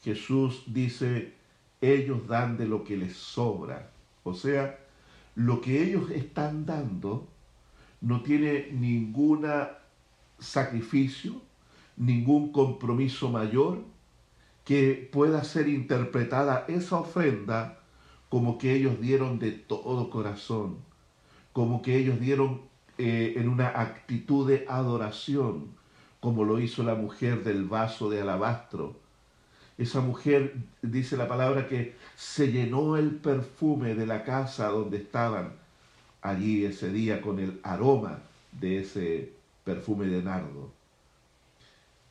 Jesús dice, ellos dan de lo que les sobra. O sea, lo que ellos están dando no tiene ningún sacrificio, ningún compromiso mayor que pueda ser interpretada esa ofrenda como que ellos dieron de todo corazón, como que ellos dieron eh, en una actitud de adoración, como lo hizo la mujer del vaso de alabastro. Esa mujer, dice la palabra, que se llenó el perfume de la casa donde estaban allí ese día con el aroma de ese perfume de nardo.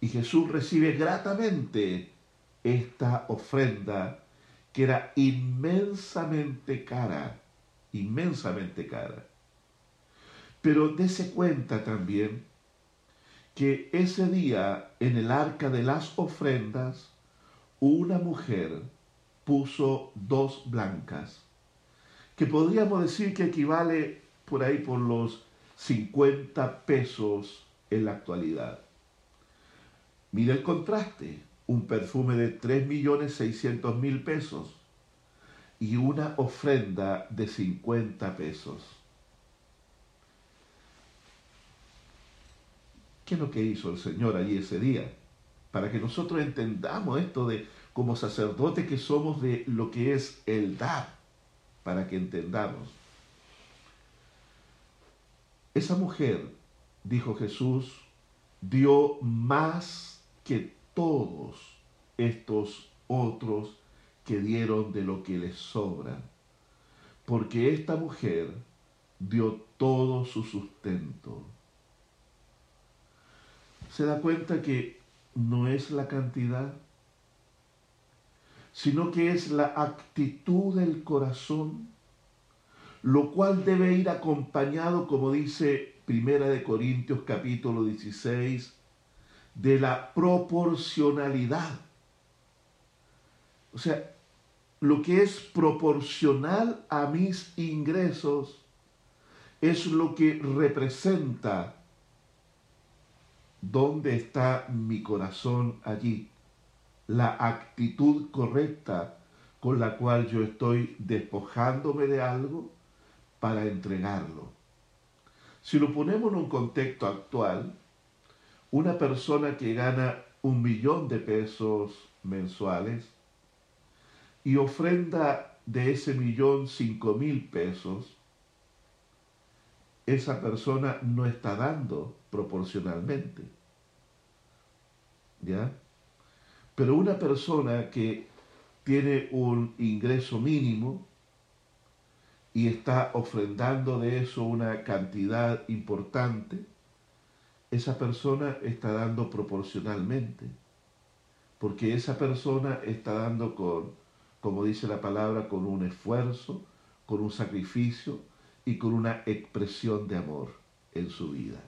Y Jesús recibe gratamente esta ofrenda que era inmensamente cara, inmensamente cara. Pero dése cuenta también que ese día en el arca de las ofrendas, una mujer puso dos blancas, que podríamos decir que equivale por ahí por los 50 pesos en la actualidad. Mira el contraste, un perfume de 3.600.000 pesos y una ofrenda de 50 pesos. ¿Qué es lo que hizo el Señor allí ese día? Para que nosotros entendamos esto de como sacerdote que somos de lo que es el dar, para que entendamos. Esa mujer, dijo Jesús, dio más que todos estos otros que dieron de lo que les sobra, porque esta mujer dio todo su sustento se da cuenta que no es la cantidad, sino que es la actitud del corazón, lo cual debe ir acompañado, como dice Primera de Corintios capítulo 16, de la proporcionalidad. O sea, lo que es proporcional a mis ingresos es lo que representa ¿Dónde está mi corazón allí? La actitud correcta con la cual yo estoy despojándome de algo para entregarlo. Si lo ponemos en un contexto actual, una persona que gana un millón de pesos mensuales y ofrenda de ese millón cinco mil pesos, esa persona no está dando proporcionalmente. Pero una persona que tiene un ingreso mínimo y está ofrendando de eso una cantidad importante, esa persona está dando proporcionalmente. Porque esa persona está dando con, como dice la palabra, con un esfuerzo, con un sacrificio y con una expresión de amor en su vida.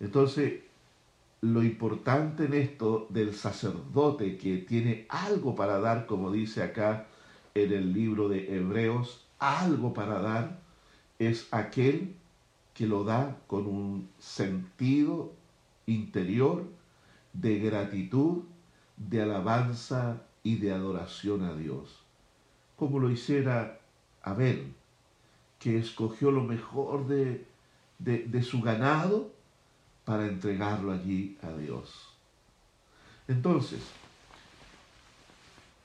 Entonces, lo importante en esto del sacerdote que tiene algo para dar, como dice acá en el libro de Hebreos, algo para dar, es aquel que lo da con un sentido interior de gratitud, de alabanza y de adoración a Dios, como lo hiciera Abel, que escogió lo mejor de, de, su ganado para entregarlo allí a Dios. Entonces,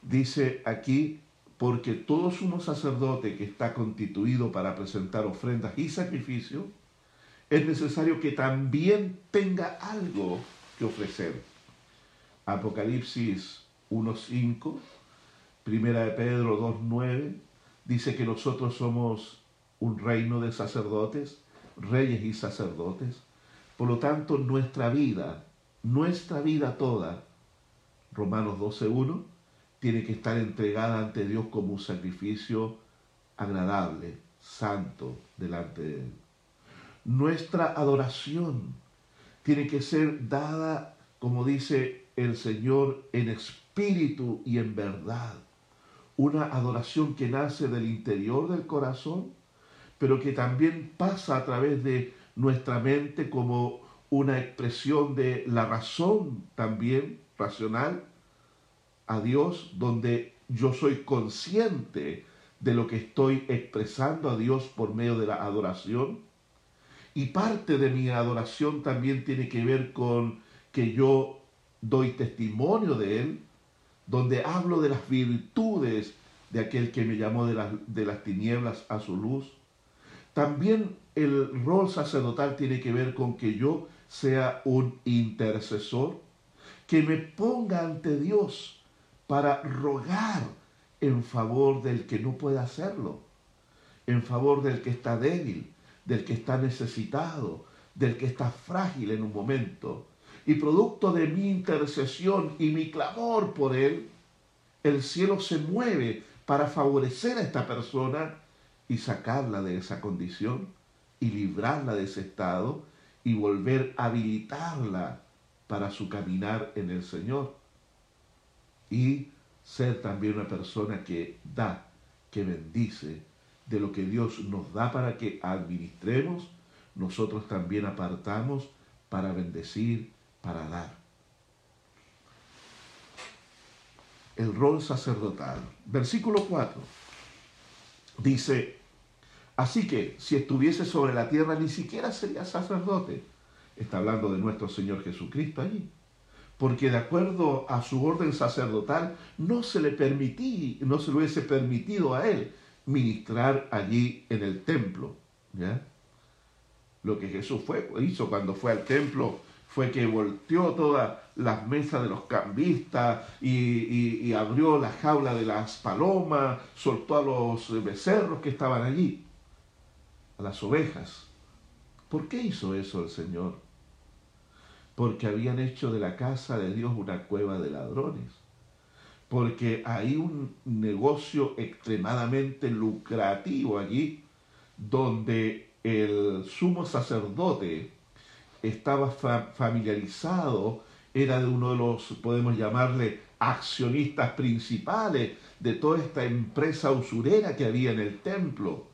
dice aquí, porque todo sumo sacerdote que está constituido para presentar ofrendas y sacrificios, es necesario que también tenga algo que ofrecer. Apocalipsis 1.5, Primera de Pedro 2.9, dice que nosotros somos un reino de sacerdotes, reyes y sacerdotes. Por lo tanto, nuestra vida, nuestra vida toda, Romanos 12.1, tiene que estar entregada ante Dios como un sacrificio agradable, santo, delante de Él. Nuestra adoración tiene que ser dada, como dice el Señor, en espíritu y en verdad. Una adoración que nace del interior del corazón, pero que también pasa a través de nuestra mente como una expresión de la razón también racional a Dios, donde yo soy consciente de lo que estoy expresando a Dios por medio de la adoración y parte de mi adoración también tiene que ver con que yo doy testimonio de Él, donde hablo de las virtudes de aquel que me llamó de las, de las tinieblas a su luz. También el rol sacerdotal tiene que ver con que yo sea un intercesor, que me ponga ante Dios para rogar en favor del que no puede hacerlo, en favor del que está débil, del que está necesitado, del que está frágil en un momento. Y producto de mi intercesión y mi clamor por él, el cielo se mueve para favorecer a esta persona y sacarla de esa condición y librarla de ese estado y volver a habilitarla para su caminar en el Señor. Y ser también una persona que da, que bendice, de lo que Dios nos da para que administremos, nosotros también apartamos para bendecir, para dar. El rol sacerdotal. Versículo 4 dice, así que si estuviese sobre la tierra ni siquiera sería sacerdote. Está hablando de nuestro Señor Jesucristo allí. Porque de acuerdo a su orden sacerdotal no se le permití, no se le hubiese permitido a él ministrar allí en el templo. Lo que Jesús fue, hizo cuando fue al templo fue que volteó todas las mesas de los cambistas y, y, abrió la jaula de las palomas, soltó a los becerros que estaban allí, las ovejas. ¿Por qué hizo eso el Señor? Porque habían hecho de la casa de Dios una cueva de ladrones porque hay un negocio extremadamente lucrativo allí, donde el sumo sacerdote estaba familiarizado, era de uno de los, podemos llamarle, accionistas principales de toda esta empresa usurera que había en el templo,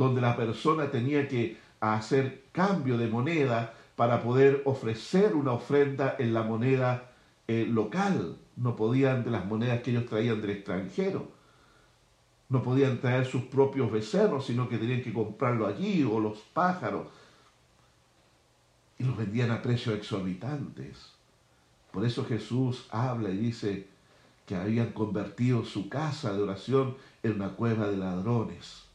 donde la persona tenía que hacer cambio de moneda para poder ofrecer una ofrenda en la moneda eh, local no podían de las monedas que ellos traían del extranjero. No podían traer sus propios becerros, sino que tenían que comprarlo allí o los pájaros. Y los vendían a precios exorbitantes. Por eso Jesús habla y dice que habían convertido su casa de oración en una cueva de ladrones.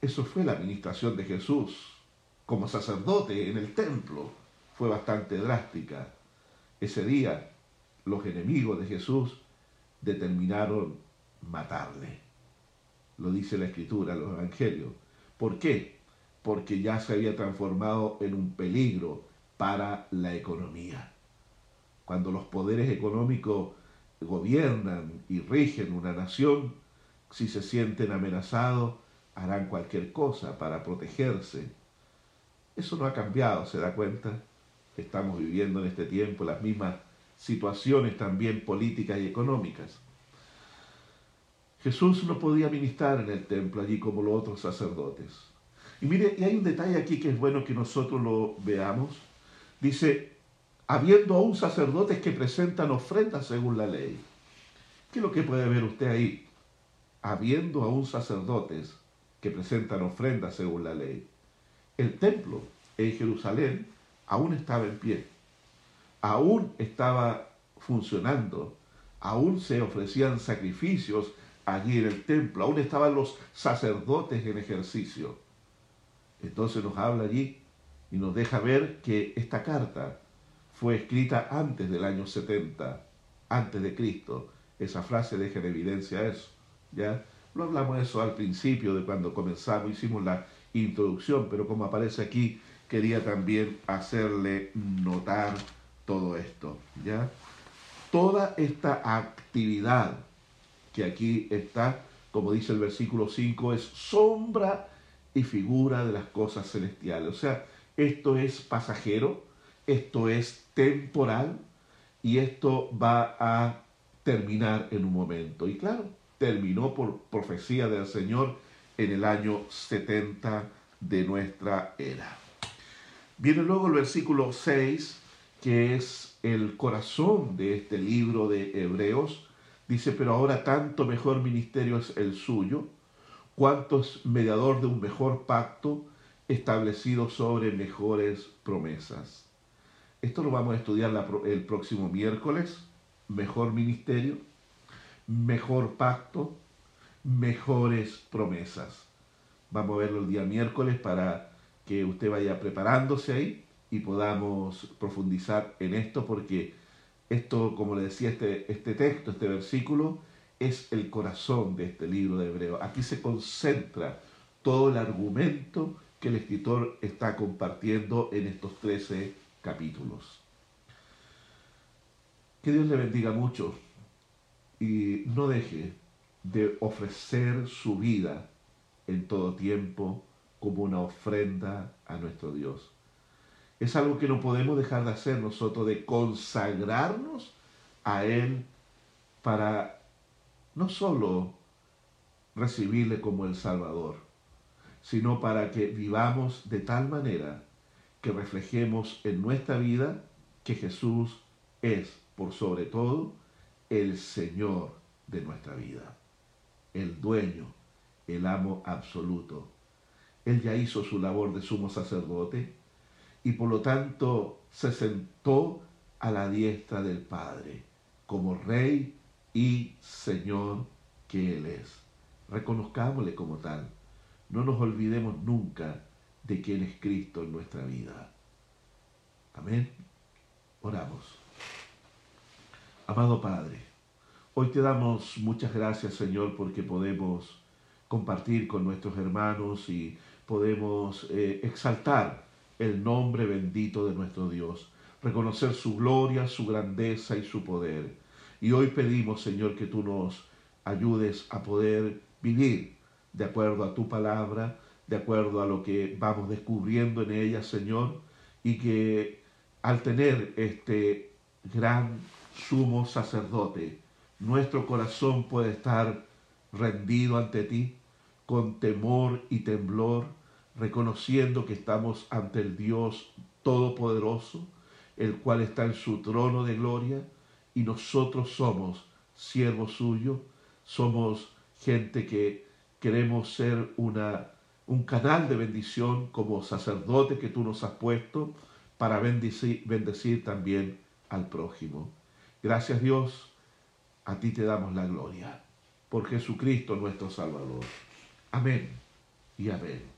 Eso fue la administración de Jesús como sacerdote en el templo. Fue bastante drástica. Ese día los enemigos de Jesús determinaron matarle. Lo dice la escritura, los evangelios. ¿Por qué? Porque ya se había transformado en un peligro para la economía. Cuando los poderes económicos gobiernan y rigen una nación, si se sienten amenazados, harán cualquier cosa para protegerse. Eso no ha cambiado, ¿se da cuenta? estamos viviendo en este tiempo, las mismas situaciones también políticas y económicas. Jesús no podía ministrar en el templo allí como los otros sacerdotes. Y mire, y hay un detalle aquí que es bueno que nosotros lo veamos. Dice, habiendo aún sacerdotes que presentan ofrendas según la ley. ¿Qué es lo que puede ver usted ahí? Habiendo aún sacerdotes que presentan ofrendas según la ley. El templo en Jerusalén aún estaba en pie, aún estaba funcionando, aún se ofrecían sacrificios allí en el templo, aún estaban los sacerdotes en ejercicio. Entonces nos habla allí y nos deja ver que esta carta fue escrita antes del año 70, antes de Cristo. Esa frase deja en evidencia eso. ¿ya? No hablamos eso al principio de cuando comenzamos, hicimos la introducción, pero como aparece aquí, quería también hacerle notar todo esto. ¿ya? Toda esta actividad que aquí está, como dice el versículo 5, es sombra y figura de las cosas celestiales. O sea, esto es pasajero, esto es temporal y esto va a terminar en un momento. Y claro, terminó por profecía del Señor en el año 70 de nuestra era. Viene luego el versículo 6, que es el corazón de este libro de Hebreos. Dice, pero ahora tanto mejor ministerio es el suyo, cuanto es mediador de un mejor pacto establecido sobre mejores promesas. Esto lo vamos a estudiar el próximo miércoles. Mejor ministerio, mejor pacto, mejores promesas. Vamos a verlo el día miércoles para que usted vaya preparándose ahí y podamos profundizar en esto porque esto, como le decía, este, este texto, este versículo, es el corazón de este libro de Hebreo. Aquí se concentra todo el argumento que el escritor está compartiendo en estos 13 capítulos. Que Dios le bendiga mucho y no deje de ofrecer su vida en todo tiempo como una ofrenda a nuestro Dios. Es algo que no podemos dejar de hacer nosotros, de consagrarnos a Él para no solo recibirle como el Salvador, sino para que vivamos de tal manera que reflejemos en nuestra vida que Jesús es, por sobre todo, el Señor de nuestra vida, el dueño, el amo absoluto. Él ya hizo su labor de sumo sacerdote y por lo tanto se sentó a la diestra del Padre como Rey y Señor que Él es. Reconozcámosle como tal. No nos olvidemos nunca de quién es Cristo en nuestra vida. Amén. Oramos. Amado Padre, Hoy te damos muchas gracias, Señor, porque podemos compartir con nuestros hermanos y podemos eh, exaltar el nombre bendito de nuestro Dios, reconocer su gloria, su grandeza y su poder. Y hoy pedimos, Señor, que tú nos ayudes a poder vivir de acuerdo a tu palabra, de acuerdo a lo que vamos descubriendo en ella, Señor, y que al tener este gran sumo sacerdote, nuestro corazón puede estar rendido ante ti con temor y temblor, reconociendo que estamos ante el Dios Todopoderoso, el cual está en su trono de gloria, y nosotros somos siervos suyos, somos gente que queremos ser una, un canal de bendición como sacerdote que tú nos has puesto para bendecir, bendecir también al prójimo. Gracias Dios a ti te damos la gloria, por Jesucristo nuestro Salvador. Amén y amén.